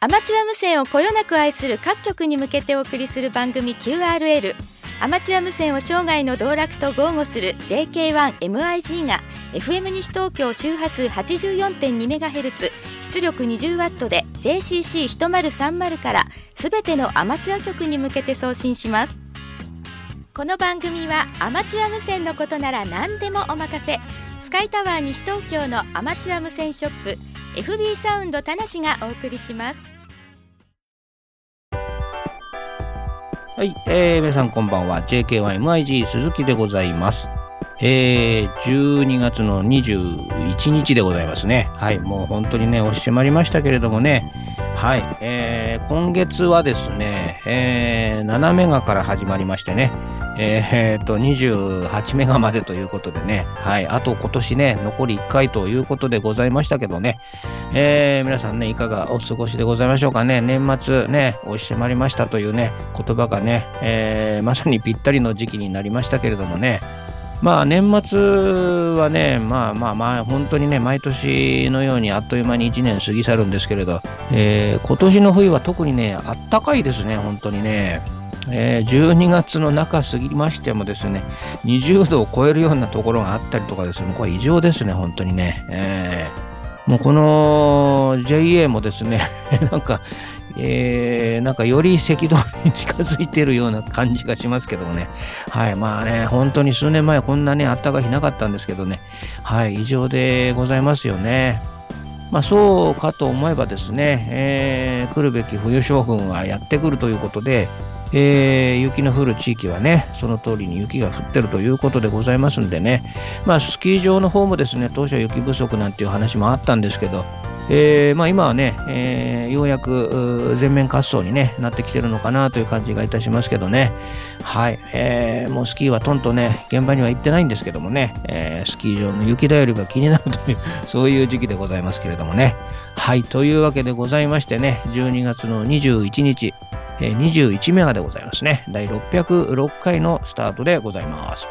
アマチュア無線をこよなく愛する各局に向けてお送りする番組 QRL アマチュア無線を生涯の道楽と豪語する JK1MIG が FM 西東京周波数 84.2MHz 出力 20W で JCC1030 からすべてのアマチュア局に向けて送信しますこの番組はアマチュア無線のことなら何でもお任せスカイタワー西東京のアマチュア無線ショップ FB サウンド田無がお送りしますはい、えー、皆さんこんばんは。JK1MIG 鈴木でございます。えー、12月の21日でございますね。はい、もう本当にね、押し迫りましたけれどもね。はい、えー、今月はですね、えー、7メガから始まりましてね。えー、と、28メガまでということでね。はい、あと今年ね、残り1回ということでございましたけどね。えー、皆さんね、いかがお過ごしでございましょうかね。年末ね、押し迫りましたというね、言葉がね、えー、まさにぴったりの時期になりましたけれどもね。まあ年末はね、まあまあまあ、本当にね、毎年のようにあっという間に1年過ぎ去るんですけれど、えー、今年の冬は特にね、あったかいですね、本当にね。えー、12月の中過ぎましてもですね、20度を超えるようなところがあったりとかですね、これ異常ですね、本当にね。えー、もうこの JA もですね、なんか、えー、なんかより赤道に近づいてるような感じがしますけどもね。はい、まあね、本当に数年前こんなね、あったかい日なかったんですけどね。はい、異常でございますよね。まあ、そうかと思えばですね、えー、来るべき冬将軍はやってくるということで、えー、雪の降る地域はね、その通りに雪が降ってるということでございますんでね、まあ、スキー場の方もですね、当初は雪不足なんていう話もあったんですけど、えーまあ、今はね、えー、ようやく全面滑走に、ね、なってきてるのかなという感じがいたしますけどね、はい。えー、もうスキーはとんとね、現場には行ってないんですけどもね、え、スキー場の雪だよりが気になるという、そういう時期でございますけれどもね。はい、というわけでございましてね、12月の21日、21メガでございますね。第606回のスタートでございます。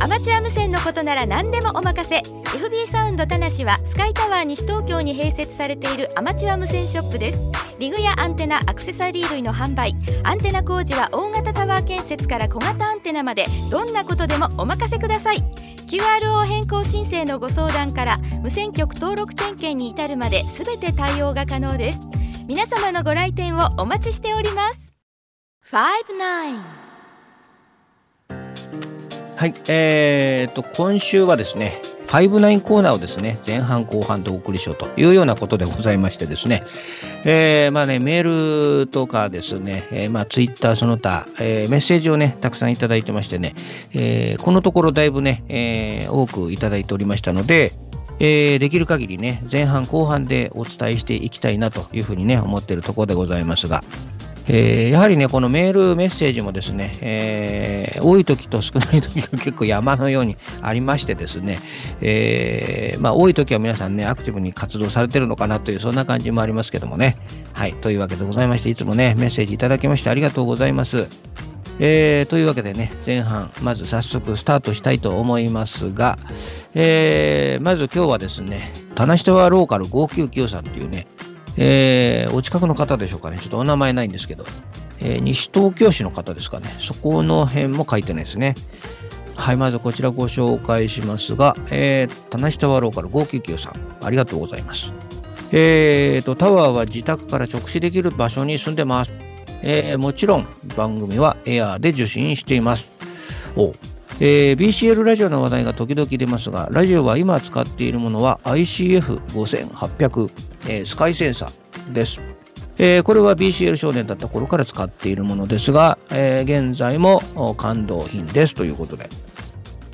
アマチュア無線のことなら何でもお任せ。FB サウンドたなしはスカイタワー西東京に併設されているアマチュア無線ショップです。リグやアンテナアクセサリー類の販売。アンテナ工事は大型タワー建設から小型アンテナまで。どんなことでもお任せください。QRO 変更申請のご相談から無線局登録点検に至るまで全て対応が可能です。皆様のご来店をお待ちしております。59はい、えーと、今週はですね、59コーナーをですね、前半後半でお送りしようというようなことでございましてですね、えー、まあね、メールとかですね、えー、まあツイッターその他、えー、メッセージをね、たくさんいただいてましてね、えー、このところだいぶね、えー、多くいただいておりましたので、えー、できる限りね、前半後半でお伝えしていきたいなというふうにね、思っているところでございますが、えー、やはりね、このメール、メッセージもですね、えー、多い時と少ない時が結構山のようにありましてですね、えー、まあ、多い時は皆さんね、アクティブに活動されてるのかなという、そんな感じもありますけどもね。はい、というわけでございまして、いつもね、メッセージいただきましてありがとうございます。えー、というわけでね、前半、まず早速スタートしたいと思いますが、えー、まず今日はですね、棚下はローカル599さんっていうね、えー、お近くの方でしょうかね。ちょっとお名前ないんですけど、えー、西東京市の方ですかね。そこの辺も書いてないですね。はい、まずこちらご紹介しますが、えー、棚下はローカル599さん、ありがとうございます。えーと、タワーは自宅から直視できる場所に住んでます。えー、もちろん番組はエアーで受信しています。おえー、BCL ラジオの話題が時々出ますが、ラジオは今使っているものは ICF5800、えー、スカイセンサーです。えー、これは BCL 少年だった頃から使っているものですが、えー、現在も感動品ですということで、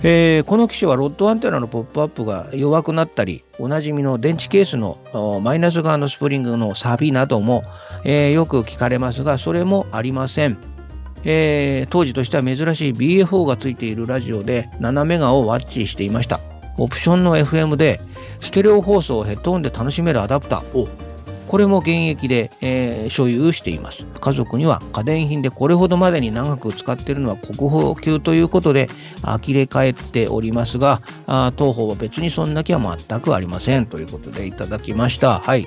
えー、この機種はロッドアンテナのポップアップが弱くなったり、おなじみの電池ケースのマイナス側のスプリングの錆びなども、えー、よく聞かれますが、それもありません。えー、当時としては珍しい BFO がついているラジオで7メガをワッチしていました。オプションの FM でステレオ放送をヘッドホンで楽しめるアダプターをこれも現役で、えー所有しています。家族には家電品でこれほどまでに長く使っているのは国宝級ということで呆れ返っておりますが、あ当方は別にそんな気は全くありませんということでいただきました。はい。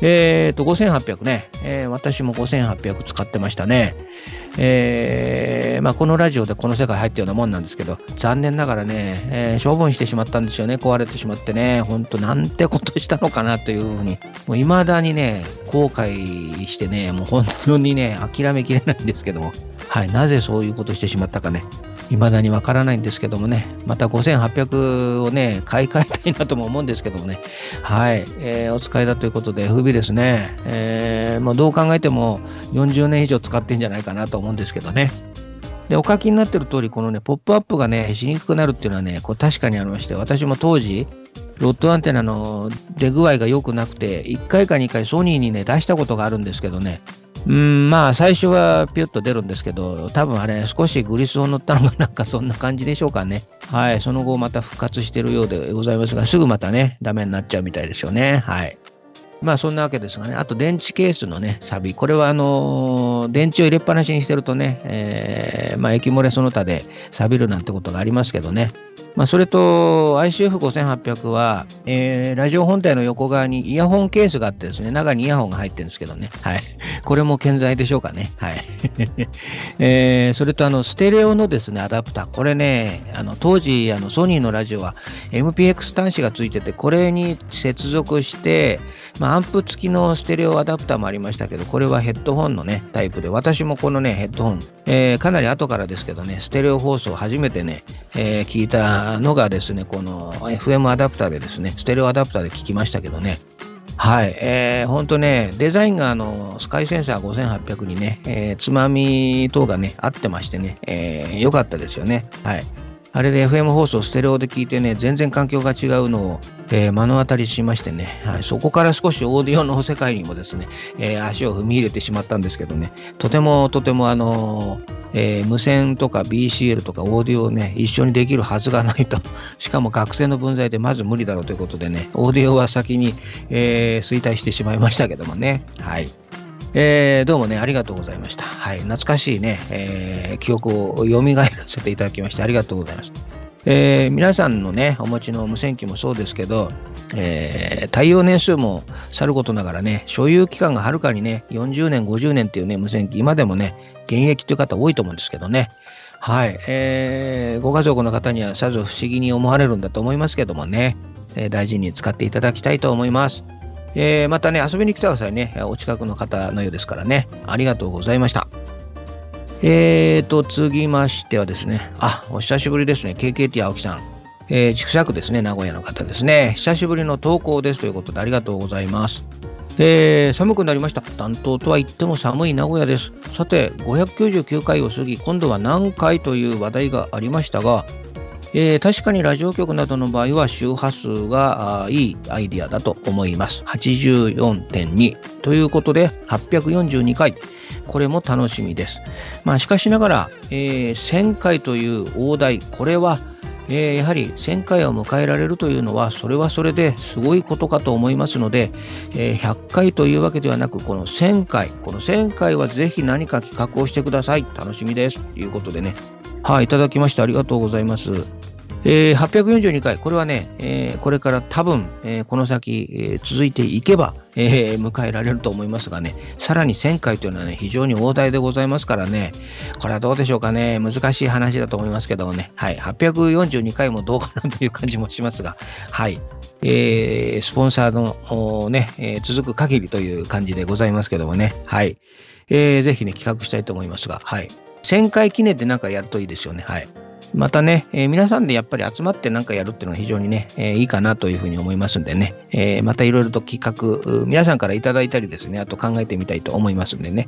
えーと、5800ね、えー私も5800使ってましたね。えーまあ、このラジオでこの世界入ったようなもんなんですけど、残念ながらね、えー処分してしまったんですよね、壊れてしまってね、本当なんてことしたのかなというふうに、もう未だにね、後悔してね、もう本当にね、諦めきれないんですけども、はい、なぜそういうことしてしまったかね、未だにわからないんですけどもね、また5800をね、買い替えたいなとも思うんですけどもね、はい、えーお使いだということで、不備ですね。えーもうどう考えても40年以上使ってんじゃないかなと思うんですけどね。で、お書きになってる通り、このね、ポップアップがね、しにくくなるっていうのはね、こう確かにありまして、私も当時、ロッドアンテナの出具合が良くなくて、1回か2回ソニーにね、出したことがあるんですけどね、うん、まあ、最初はピュッと出るんですけど、多分あれ、少しグリスを塗ったのがなんかそんな感じでしょうかね。はい、その後また復活してるようでございますが、すぐまたね、ダメになっちゃうみたいですよね。はい。まあそんなわけですがね、あと電池ケースのね、錆これはあのー電池を入れっぱなしにしてるとね、えーまあ液漏れその他で錆びるなんてことがありますけどね、まあそれと ICF5800 は、えーラジオ本体の横側にイヤホンケースがあってですね、中にイヤホンが入ってるんですけどね、はい。これも健在でしょうかね、はい。えーそれとあのステレオのですね、アダプター、これね、あの当時あのソニーのラジオは MPX 端子がついてて、これに接続して、まあ、アンプ付きのステレオアダプターもありましたけど、これはヘッドホンのね、タイプで、私もこのね、ヘッドホン、えーかなり後からですけどね、ステレオ放送初めてね、えー聞いたのがですね、この FM アダプターでですね、ステレオアダプターで聞きましたけどね、はい、えー、本当ね、デザインがあのスカイセンサー5800にね、えーつまみ等がね、合ってましてね、えー、良かったですよね。はい。あれで FM 放送ステレオで聞いてね、全然環境が違うのを、えー目の当たりしましてね、はい、そこから少しオーディオの世界にもですね、えー足を踏み入れてしまったんですけどね、とてもとてもあのーえー無線とか BCL とかオーディオをね、一緒にできるはずがないと、しかも学生の分際でまず無理だろうということでね、オーディオは先に、えー衰退してしまいましたけどもね、はい。えーどうもね、ありがとうございました。はい、懐かしいね、えー記憶を蘇らせていただきましてありがとうございます。えー皆さんのね、お持ちの無線機もそうですけど、えー対応年数もさることながらね、所有期間がはるかにね、40年、50年っていうね、無線機、今でもね、現役という方多いと思うんですけどね。はい、えーご家族の方にはさぞ不思議に思われるんだと思いますけどもね、えー大事に使っていただきたいと思います。えーまたね、遊びに来てくださいね。お近くの方のようですからね。ありがとうございました。えーと、次ましてはですね、あ、お久しぶりですね。KKT 青木さん。えー、千種区ですね、名古屋の方ですね。久しぶりの投稿ですということでありがとうございます。えー寒くなりました。担当とは言っても寒い名古屋です。さて、599回を過ぎ、今度は何回という話題がありましたが、えー確かにラジオ局などの場合は周波数がいいアイディアだと思います。84.2ということで842回。これも楽しみです。まあしかしながら、えー1000回という大台、これは、えーやはり1000回を迎えられるというのは、それはそれですごいことかと思いますので、えー100回というわけではなく、この1000回、この1000回はぜひ何か企画をしてください。楽しみです。ということでね。はい、いただきましてありがとうございます。えー842回、これはね、えーこれから多分、えーこの先、えー続いていけば、えー迎えられると思いますがね、さらに1000回というのはね、非常に大台でございますからね、これはどうでしょうかね、難しい話だと思いますけどもね、はい、842回もどうかなという感じもしますが、はい、えースポンサーのね、えー続く限りという感じでございますけどもね、はい、えーぜひね、企画したいと思いますが、はい、1000回記念でなんかやるといいですよね、はい。またね、えー皆さんでやっぱり集まって何かやるっていうのは非常にね、えーいいかなというふうに思いますんでね、えーまたいろいろと企画、皆さんからいただいたりですね、あと考えてみたいと思いますんでね。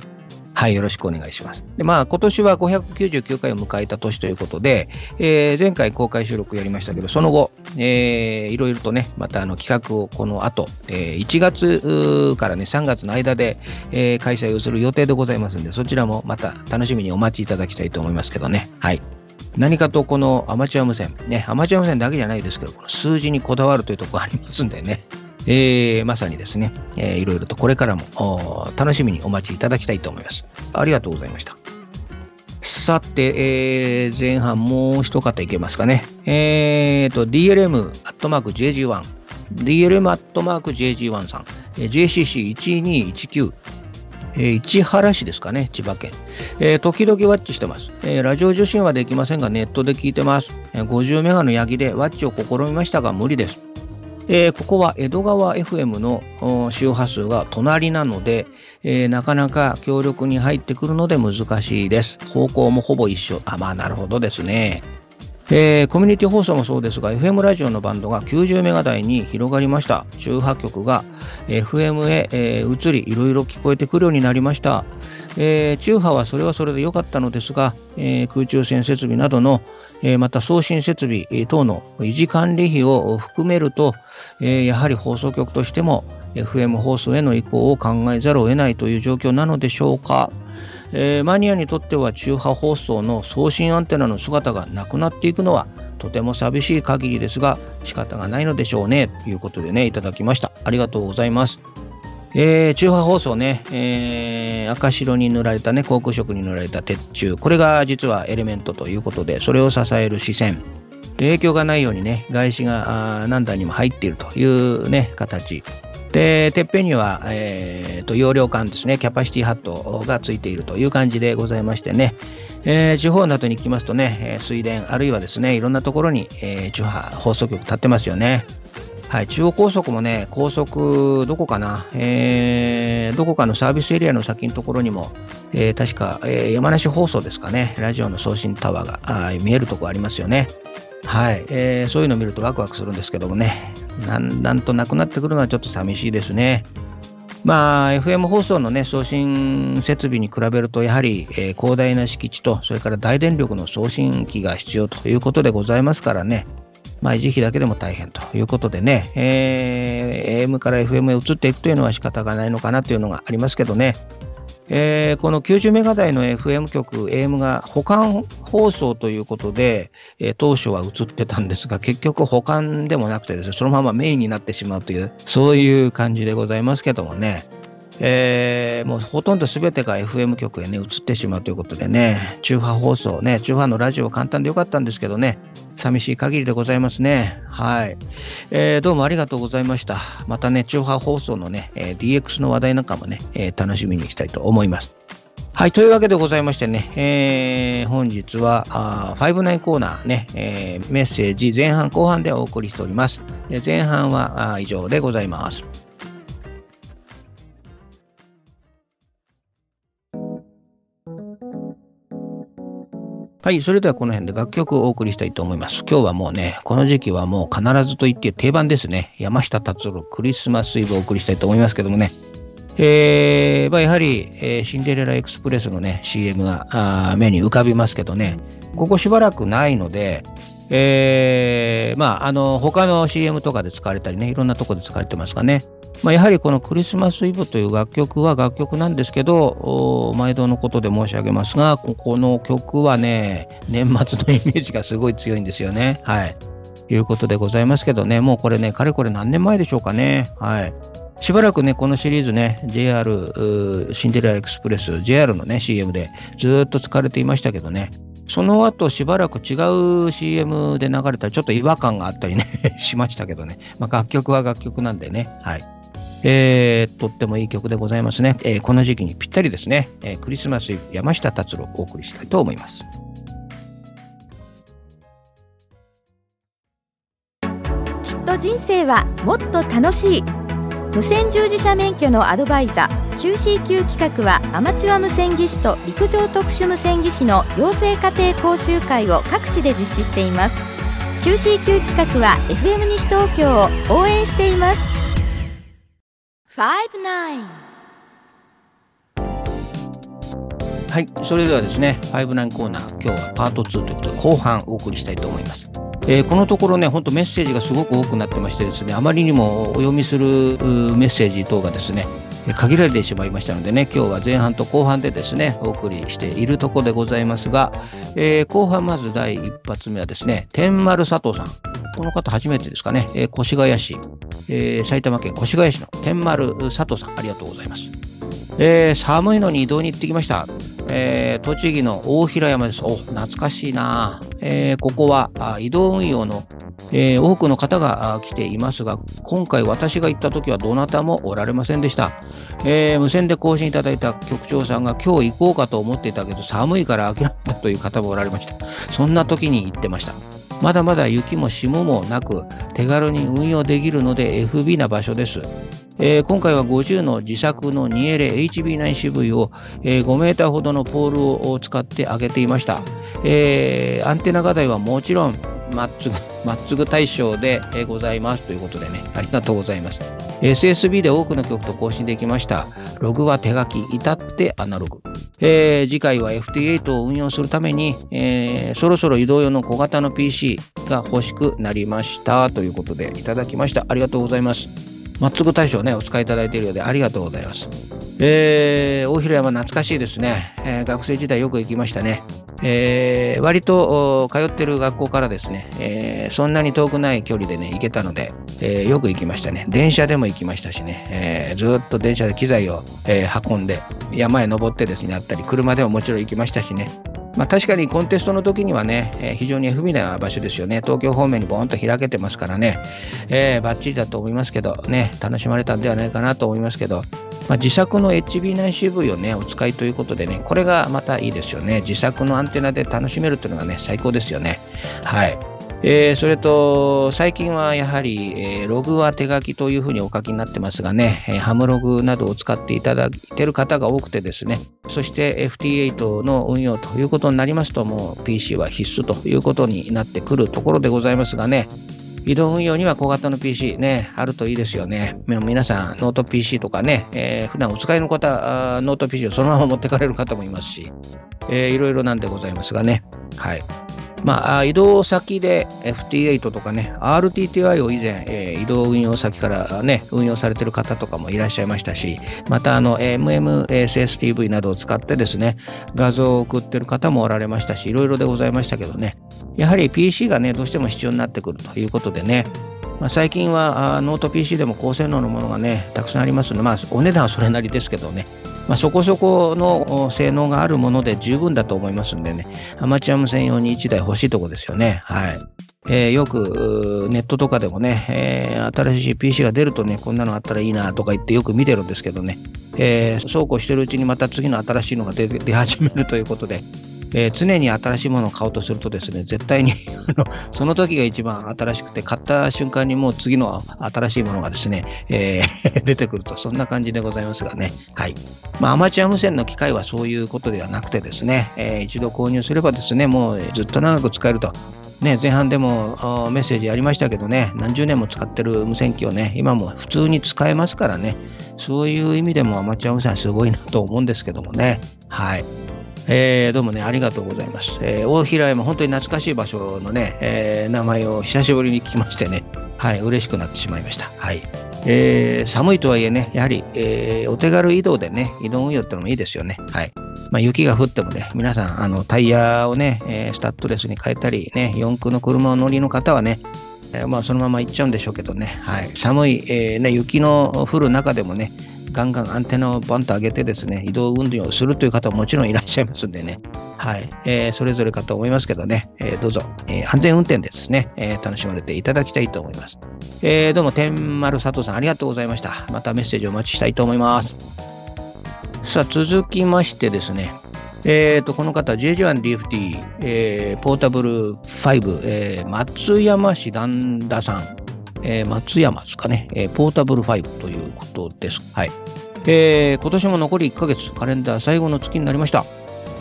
はい、よろしくお願いします。で、まあ、今年は599回を迎えた年ということで、えー前回公開収録やりましたけど、その後、えーいろいろとね、またあの企画をこの後、えー1月からね、3月の間で、えー開催をする予定でございますんで、そちらもまた楽しみにお待ちいただきたいと思いますけどね。はい。何かとこのアマチュア無線、ね、アマチュア無線だけじゃないですけど、この数字にこだわるというところありますんでね。えー、まさにですね、えー、いろいろとこれからも楽しみにお待ちいただきたいと思います。ありがとうございました。さて、えー、前半もう一方いけますかね。えーと、DLM アットマーク JG1、DLM アットマーク JG1 さん、JCC1219、えー、市原市ですかね、千葉県。えー、時々ワッチしてます、えー、ラジオ受信はできませんが、ネットで聞いてます。えー、50メガのヤギでワッチを試みましたが無理です。えー、ここは江戸川 FM の周波数が隣なので、えー、なかなか強力に入ってくるので難しいです。方向もほぼ一緒。あ、まあなるほどですね。えー、コミュニティ放送もそうですが、FM ラジオのバンドが90メガ台に広がりました。周波局が FM へ、えー、移り、いろいろ聞こえてくるようになりました。えー、中波はそれはそれで良かったのですが、えー、空中線設備などの、えー、また送信設備等の維持管理費を含めると、えー、やはり放送局としても FM 放送への移行を考えざるを得ないという状況なのでしょうか。えー、マニアにとっては中波放送の送信アンテナの姿がなくなっていくのはとても寂しい限りですが仕方がないのでしょうねということでねいただきました。ありがとうございます。えー、中波放送ね、えー、赤白に塗られたね、航空色に塗られた鉄柱、これが実はエレメントということで、それを支える視線、影響がないようにね、外資が何段にも入っているというね、形。で、てっぺんには、えー、と、容量管ですね、キャパシティハットがついているという感じでございましてね、えー、地方などに行きますとね、水田、あるいはですね、いろんなところに、えー、中波放送局立ってますよね。はい、中央高速もね、高速、どこかな、えー、どこかのサービスエリアの先のところにも、えー、確か、えー、山梨放送ですかね、ラジオの送信タワーが見えるとこありますよね。はい、えー、そういうのを見るとワクワクするんですけどもね、なんなんとなくなってくるのはちょっと寂しいですね。まあ、FM 放送の、ね、送信設備に比べると、やはり、えー、広大な敷地と、それから大電力の送信機が必要ということでございますからね、まあ、維持費だけでも大変ということでね、えー、AM から FM へ移っていくというのは仕方がないのかなというのがありますけどね、えー、この90メガ台の FM 局、AM が保管放送ということで、えー、当初は映ってたんですが、結局保管でもなくてですね、そのままメインになってしまうという、そういう感じでございますけどもね、えー、もうほとんど全てが FM 局へね、移ってしまうということでね、中波放送ね、中波のラジオ簡単でよかったんですけどね、寂しい限りでございますね。はい。えー、どうもありがとうございました。またね、中波放送のね、えー、DX の話題なんかもね、えー、楽しみにしたいと思います。はい。というわけでございましてね、えー、本日は、あ59コーナーね、えー、メッセージ前半後半でお送りしております。前半は以上でございます。はい、それではこの辺で楽曲をお送りしたいと思います。今日はもうね、この時期はもう必ずと言って定番ですね。山下達郎クリスマスイブをお送りしたいと思いますけどもね。えー、まあ、やはり、えー、シンデレラエクスプレスのね、CM が目に浮かびますけどね、ここしばらくないので、えー、まあ、あの、他の CM とかで使われたりね、いろんなとこで使われてますがね、まあ、やはりこのクリスマスイブという楽曲は楽曲なんですけど、毎度のことで申し上げますが、ここの曲はね、年末のイメージがすごい強いんですよね。はい。いうことでございますけどね、もうこれね、かれこれ何年前でしょうかね。はい。しばらくね、このシリーズね、JR シンデレラエクスプレス、JR のね、CM でずっと使われていましたけどね、その後しばらく違う CM で流れたらちょっと違和感があったりね しましたけどね、まあ、楽曲は楽曲なんでね、はい。えー、とってもいい曲でございますね。えー、この時期にぴったりですね、えー、クリスマス山下達郎お送りしたいと思います。きっと人生はもっと楽しい無線従事者免許のアドバイザー QCQ 企画はアマチュア無線技師と陸上特殊無線技師の養成家庭講習会を各地で実施しています。QCQ 企画は FM 西東京を応援しています。はいそれではですね59コーナー今日はパート2ということで後半お送りしたいと思います。えー、このところね、本当メッセージがすごく多くなってましてですね、あまりにもお読みするメッセージ等がですね、限られてしまいましたのでね、今日は前半と後半でですね、お送りしているところでございますが、えー、後半まず第一発目はですね、天丸佐藤さん。この方初めてですかね、えー、越谷市、えー、埼玉県越谷市の天丸佐藤さん、ありがとうございます。えー、寒いのに移動に行ってきました。えー、栃木の大平山です。お、懐かしいな、えー、ここは移動運用の、えー、多くの方が来ていますが、今回私が行った時はどなたもおられませんでした。えー、無線で更新いただいた局長さんが今日行こうかと思っていたけど寒いから諦めたという方もおられました。そんな時に行ってました。まだまだ雪も霜もなく手軽に運用できるので FB な場所です。えー、今回は50の自作の 2LHB9CV を、えー、5メーターほどのポールを使って上げていました。えー、アンテナ画題はもちろんまっつぐ、まっつぐ大賞でございますということでね、ありがとうございます。SSB で多くの曲と更新できました。ログは手書き、至ってアナログ。えー、次回は FT8 を運用するために、えー、そろそろ移動用の小型の PC が欲しくなりましたということでいただきました。ありがとうございます。まっつぐ大賞ね、お使いいただいているようでありがとうございます。えー、大広山懐かしいですね、えー、学生時代よく行きましたね。えー、割と通ってる学校からですね、えー、そんなに遠くない距離でね、行けたので、えー、よく行きましたね。電車でも行きましたしね、えー、ずっと電車で機材を、えー、運んで、山へ登ってですね、あったり、車でももちろん行きましたしね、まあ、確かにコンテストの時にはね、えー、非常に不備な場所ですよね。東京方面にボーンと開けてますからね、えー、バッチリだと思いますけど、ね、楽しまれたんではないかなと思いますけど、まあ、自作の HB9CV をね、お使いということでね、これがまたいいですよね。自作のアンテナで楽しめるというのがね、最高ですよね。はい。えー、それと、最近はやはり、えー、ログは手書きというふうにお書きになってますがね、えー、ハムログなどを使っていただいている方が多くてですね、そして FT8 の運用ということになりますと、もう PC は必須ということになってくるところでございますがね、移動運用には小型の PC ね、あるといいですよね。皆さん、ノート PC とかね、えー、普段お使いの方、ノート PC をそのまま持ってかれる方もいますし、えー、いろいろなんでございますがね。はい。まあ、移動先で FT8 とかね、RTTI を以前、えー、移動運用先からね、運用されてる方とかもいらっしゃいましたし、またあの MMSSTV などを使ってですね、画像を送ってる方もおられましたし、いろいろでございましたけどね、やはり PC がね、どうしても必要になってくるということでね、まあ、最近はノート PC でも高性能のものがね、たくさんありますので、まあ、お値段はそれなりですけどね、まあ、そこそこの性能があるもので十分だと思いますんでね、アマチュア無線用に1台欲しいとこですよね。はい。えー、よくネットとかでもね、えー、新しい PC が出るとね、こんなのあったらいいなとか言ってよく見てるんですけどね、えー、そうこうしてるうちにまた次の新しいのが出出始めるということで、えー、常に新しいものを買おうとするとですね、絶対に その時が一番新しくて、買った瞬間にもう次の新しいものがですね、えー 出てくると、そんな感じでございますがね。はい。まあ、アマチュア無線の機械はそういうことではなくてですね、えー、一度購入すればですね、もうずっと長く使えると。ね、前半でもメッセージありましたけどね、何十年も使ってる無線機をね、今も普通に使えますからね、そういう意味でもアマチュア無線すごいなと思うんですけどもね。はい。えー、どうもね、ありがとうございます。えー、大平山、本当に懐かしい場所のね、えー、名前を久しぶりに聞きましてね、はい、嬉しくなってしまいました。はい。えー、寒いとはいえね、やはり、えー、お手軽移動でね、移動運用ってのもいいですよね。はい。まあ、雪が降ってもね、皆さん、あの、タイヤをね、えー、スタッドレスに変えたり、ね、四駆の車を乗りの方はね、えー、まあ、そのまま行っちゃうんでしょうけどね、はい。寒い、えー、ね、雪の降る中でもね、ガンガンアンテナをバンと上げてですね、移動運動をするという方ももちろんいらっしゃいますんでね、はい、えー、それぞれかと思いますけどね、えー、どうぞ、えー、安全運転ですね、え、楽しまれていただきたいと思います。え、どうも、天丸佐藤さんありがとうございました。またメッセージお待ちしたいと思います。さあ、続きましてですね、えー、とこの方、JG1DFT、えー、ポータブル5、えー、松山市旦那さん、えー、松山ですかね、えー、ポータブル5ということです。はい。えー、今年も残り1ヶ月、カレンダー最後の月になりました。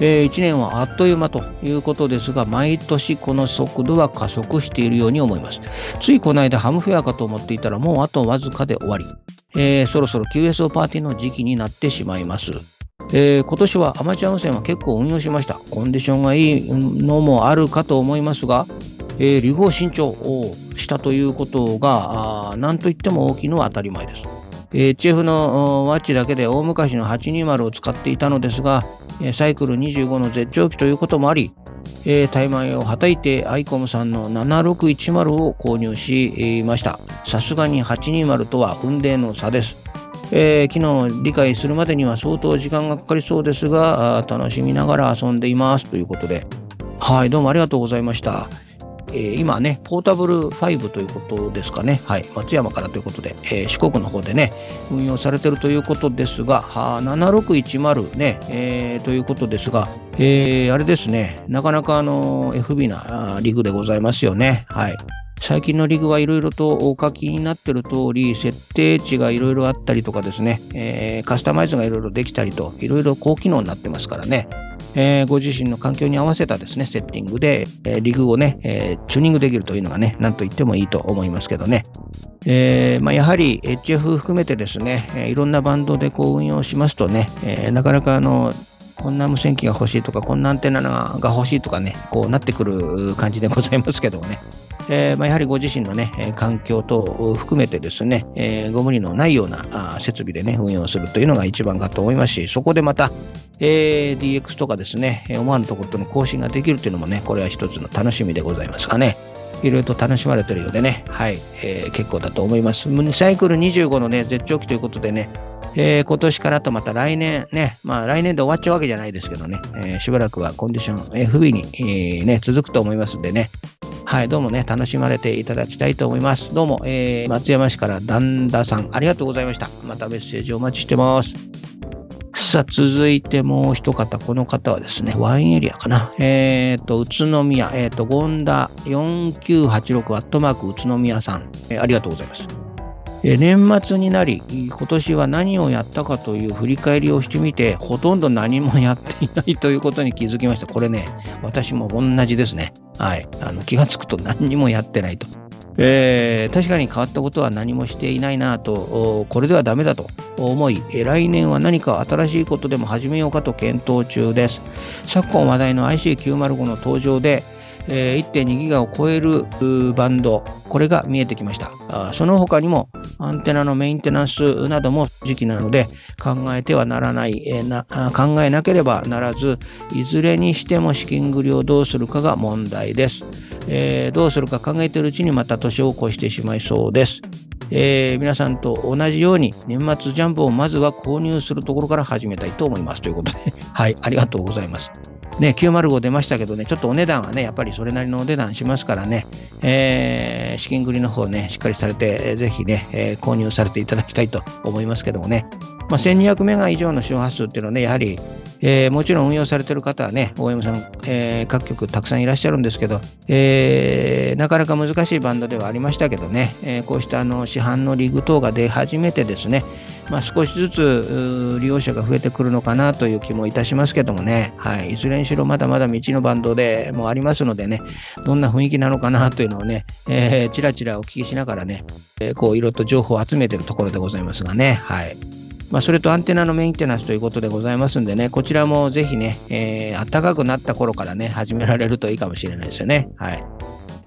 えー、1年はあっという間ということですが、毎年この速度は加速しているように思います。ついこの間ハムフェアかと思っていたら、もうあとわずかで終わり。えー、そろそろ QSO パーティーの時期になってしまいます。えー、今年はアマチュア無線は結構運用しました。コンディションがいいのもあるかと思いますが、えー、離合新調をしたということが、何といっても大きいのは当たり前です。HF のワッチだけで大昔の820を使っていたのですが、サイクル25の絶頂期ということもあり、えー、タイマイをはたいてアイコムさんの7610を購入しました。さすがに820とは運命の差です。えー、昨日理解するまでには相当時間がかかりそうですが、楽しみながら遊んでいますということで。はい、どうもありがとうございました。え、今ね、ポータブル5ということですかね、はい、松山からということで、えー、四国の方でね、運用されてるということですが、は7610ね、えー、ということですが、えー、あれですね、なかなかあの FB なリグでございますよね。はい。最近のリグはいろいろとお書きになってる通り、設定値がいろいろあったりとかですね、えー、カスタマイズがいろいろできたりと、いろいろ高機能になってますからね、えー、ご自身の環境に合わせたですね、セッティングで、えー、リグをね、えー、チューニングできるというのがね、なんと言ってもいいと思いますけどね。えーまあ、やはり HF 含めてですね、えー、いろんなバンドでこう運用しますとね、えー、なかなかあの、こんな無線機が欲しいとか、こんなアンテナが欲しいとかね、こうなってくる感じでございますけどもね。えーまあ、やはりご自身のね、環境等を含めてですね、えー、ご無理のないような設備でね、運用するというのが一番かと思いますし、そこでまた、えー、DX とかですね、思わぬところとの更新ができるというのもね、これは一つの楽しみでございますかね。いろいろと楽しまれてるようでね、はい、えー、結構だと思います。サイクル25のね、絶頂期ということでね、えー、今年からとまた来年ね、まあ来年で終わっちゃうわけじゃないですけどね、えー、しばらくはコンディション FB に、えー、ね、続くと思いますんでね、はい、どうもね、楽しまれていただきたいと思います。どうも、えー、松山市から旦那さん、ありがとうございました。またメッセージお待ちしてます。さあ、続いてもう一方、この方はですね、ワインエリアかな。えっ、ー、と、宇都宮、えっ、ー、と、ゴンダ4986アットマーク宇都宮さん、えー、ありがとうございます。年末になり、今年は何をやったかという振り返りをしてみて、ほとんど何もやっていないということに気づきました。これね、私も同じですね。はい。あの気がつくと何にもやってないと。えー、確かに変わったことは何もしていないなと、これではダメだと思い、来年は何か新しいことでも始めようかと検討中です。昨今話題の IC905 の登場で、え、1.2ギガを超えるバンド、これが見えてきました。その他にもアンテナのメンテナンスなども時期なので考えてはならない、え、な考えなければならず、いずれにしても資金繰りをどうするかが問題です。え、どうするか考えているうちにまた年を越してしまいそうです。えー、皆さんと同じように年末ジャンプをまずは購入するところから始めたいと思いますということで、はい、ありがとうございます。ね、905出ましたけどね、ちょっとお値段はね、やっぱりそれなりのお値段しますからね、えー、資金繰りの方ね、しっかりされて、ぜひね、えー、購入されていただきたいと思いますけどもね、まあ、1200メガ以上の周波数っていうのはね、やはり、えー、もちろん運用されてる方はね、OM さん、えー、各局たくさんいらっしゃるんですけど、えー、なかなか難しいバンドではありましたけどね、えこうしたあの市販のリグ等が出始めてですね、まあ、少しずつ利用者が増えてくるのかなという気もいたしますけどもね、はい、いずれにしろまだまだ道のバンドでもありますのでね、どんな雰囲気なのかなというのをね、えー、ちらちらお聞きしながらね、えー、こういろいろと情報を集めているところでございますがね、はい。まあ、それとアンテナのメンテナンスということでございますんでね、こちらもぜひね、えー、暖かくなった頃からね、始められるといいかもしれないですよね。はい。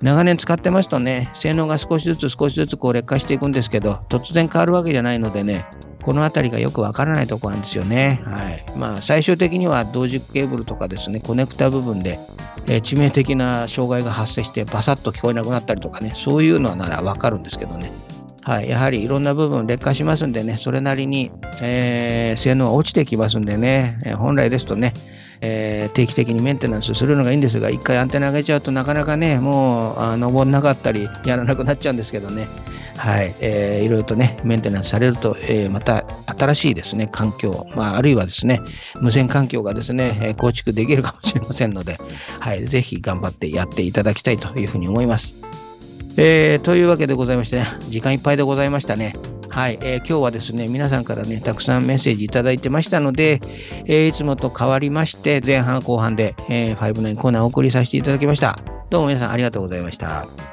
長年使ってますとね、性能が少しずつ少しずつこう劣化していくんですけど、突然変わるわけじゃないのでね、この辺りがよくわからないとこなんですよね。はいまあ、最終的には同軸ケーブルとかですね、コネクタ部分で、え、致命的な障害が発生してバサッと聞こえなくなったりとかね、そういうのならわかるんですけどね。はい、やはりいろんな部分劣化しますんでね、それなりに、えー、性能は落ちてきますんでね、えー、本来ですとね、えー、定期的にメンテナンスするのがいいんですが、一回アンテナ上げちゃうとなかなかね、もうあ登んなかったり、やらなくなっちゃうんですけどね、はい、えー、いろいろとね、メンテナンスされると、えー、また新しいですね、環境、まあ、あるいはですね、無線環境がですね、構築できるかもしれませんので、はい、ぜひ頑張ってやっていただきたいというふうに思います。えー、というわけでございましてね、時間いっぱいでございましたね。はい、えー、今日はですね、皆さんからね、たくさんメッセージいただいてましたので、えー、いつもと変わりまして、前半後半で、えー、59コーナーをお送りさせていただきました。どうも皆さんありがとうございました。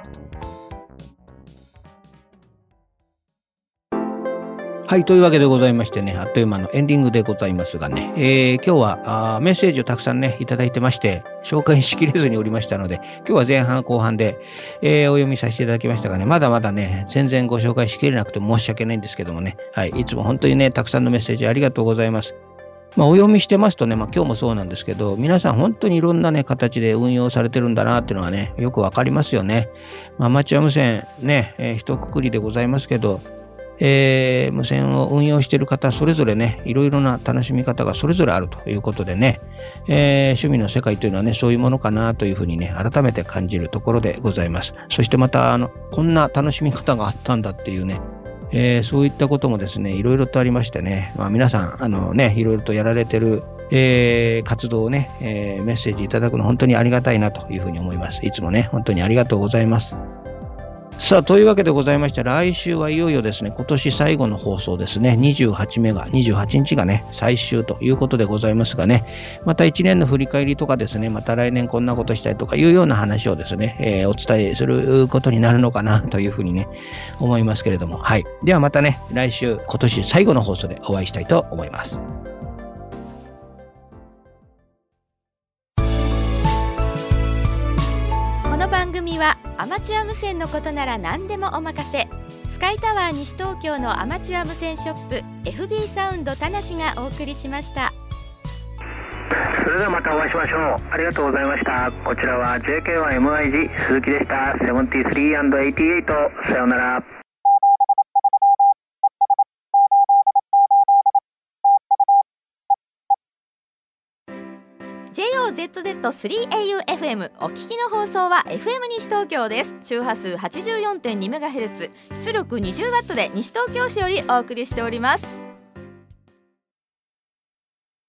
はい、というわけでございましてね、あっという間のエンディングでございますがね、えー、今日はあメッセージをたくさんね、いただいてまして、紹介しきれずにおりましたので、今日は前半後半で、えー、お読みさせていただきましたがね、まだまだね、全然ご紹介しきれなくて申し訳ないんですけどもね、はい、いつも本当にね、たくさんのメッセージありがとうございます。まあ、お読みしてますとね、まあ、今日もそうなんですけど、皆さん本当にいろんなね、形で運用されてるんだなっていうのはね、よくわかりますよね。まあ、アマチュア無線ね、えー、一括りでございますけど、えー、無線を運用している方、それぞれね、いろいろな楽しみ方がそれぞれあるということでね、えー、趣味の世界というのはね、そういうものかなというふうにね、改めて感じるところでございます。そしてまた、あの、こんな楽しみ方があったんだっていうね、えー、そういったこともですね、いろいろとありましてね、まあ、皆さん、あのね、いろいろとやられてる、えー、活動をね、えー、メッセージいただくの本当にありがたいなというふうに思います。いつもね、本当にありがとうございます。さあ、というわけでございまして、来週はいよいよですね、今年最後の放送ですね、28目が、28日がね、最終ということでございますがね、また1年の振り返りとかですね、また来年こんなことしたいとかいうような話をですね、えー、お伝えすることになるのかなというふうにね、思いますけれども、はい。ではまたね、来週、今年最後の放送でお会いしたいと思います。組はアマチュア無線のことなら何でもお任せ。スカイタワー西東京のアマチュア無線ショップ FB サウンド田無がお送りしました。それではまたお会いしましょう。ありがとうございました。こちらは JK1MIG 鈴木でした。73&88 さようなら。JOZZ3AUFM お聞きの放送は FM 西東京です。周波数 84.2MHz 出力 20W で西東京市よりお送りしております。